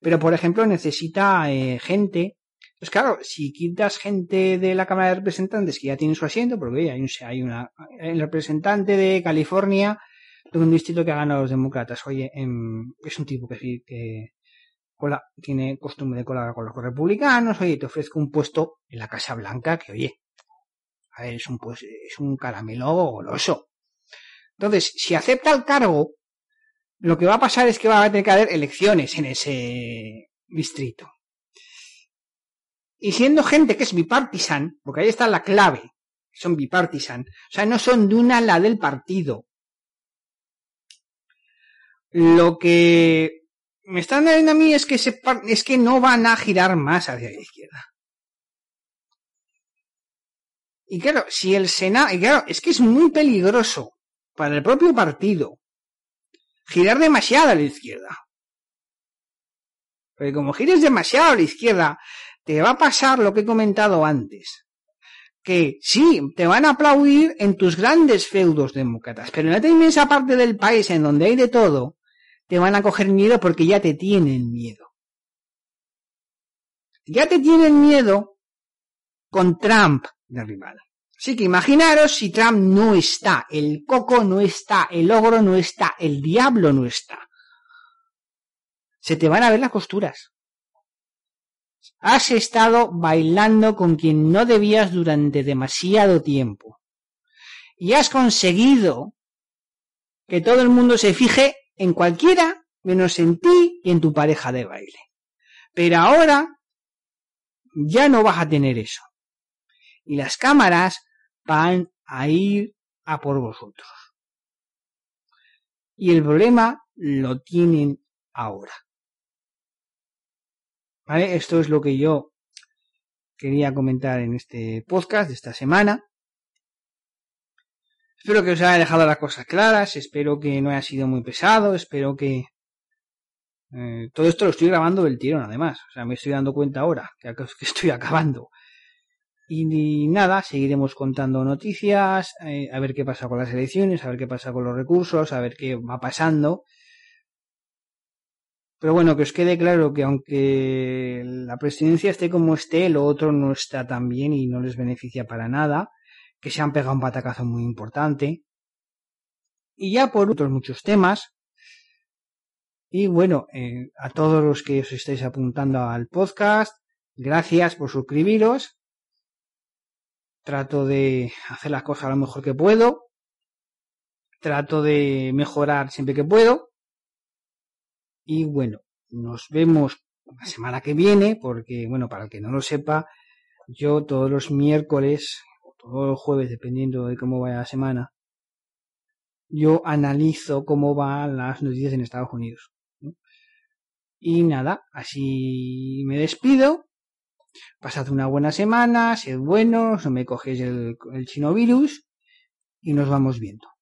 Pero, por ejemplo, necesita eh, gente pues claro, si quitas gente de la Cámara de Representantes que ya tiene su asiento, porque hay, un, hay una, el representante de California, de un distrito que ha ganado los demócratas, oye, em, es un tipo que, que tiene costumbre de colaborar con los republicanos, oye, te ofrezco un puesto en la Casa Blanca, que oye, es un, pues, es un caramelo goloso. Entonces, si acepta el cargo, lo que va a pasar es que va a tener que haber elecciones en ese distrito. Y siendo gente que es bipartisan, porque ahí está la clave, son bipartisan, o sea, no son de una ala del partido. Lo que me están diciendo a mí es que, es que no van a girar más hacia la izquierda. Y claro, si el Senado, y claro, es que es muy peligroso para el propio partido girar demasiado a la izquierda. Porque como gires demasiado a la izquierda, te va a pasar lo que he comentado antes. Que sí, te van a aplaudir en tus grandes feudos demócratas, pero en la inmensa parte del país en donde hay de todo, te van a coger miedo porque ya te tienen miedo. Ya te tienen miedo con Trump de rival. Así que imaginaros si Trump no está, el coco no está, el ogro no está, el diablo no está. Se te van a ver las costuras. Has estado bailando con quien no debías durante demasiado tiempo. Y has conseguido que todo el mundo se fije en cualquiera menos en ti y en tu pareja de baile. Pero ahora ya no vas a tener eso. Y las cámaras van a ir a por vosotros. Y el problema lo tienen ahora. ¿Vale? Esto es lo que yo quería comentar en este podcast de esta semana. Espero que os haya dejado las cosas claras, espero que no haya sido muy pesado, espero que eh, todo esto lo estoy grabando del tirón además, o sea, me estoy dando cuenta ahora que, estoy acabando. Y, nada, seguiremos contando noticias, eh, a ver qué pasa con las elecciones, a ver qué pasa con los recursos, a ver qué va pasando. Pero bueno, que os quede claro que aunque la presidencia esté como esté, lo otro no está tan bien y no les beneficia para nada, que se han pegado un patacazo muy importante. Y ya por otros muchos temas. Y bueno, eh, a todos los que os estáis apuntando al podcast, gracias por suscribiros. Trato de hacer las cosas lo mejor que puedo. Trato de mejorar siempre que puedo. Y bueno, nos vemos la semana que viene, porque, bueno, para el que no lo sepa, yo todos los miércoles o todos los jueves, dependiendo de cómo vaya la semana, yo analizo cómo van las noticias en Estados Unidos. Y nada, así me despido. Pasad una buena semana, sed buenos, no me cogéis el, el y nos vamos viendo.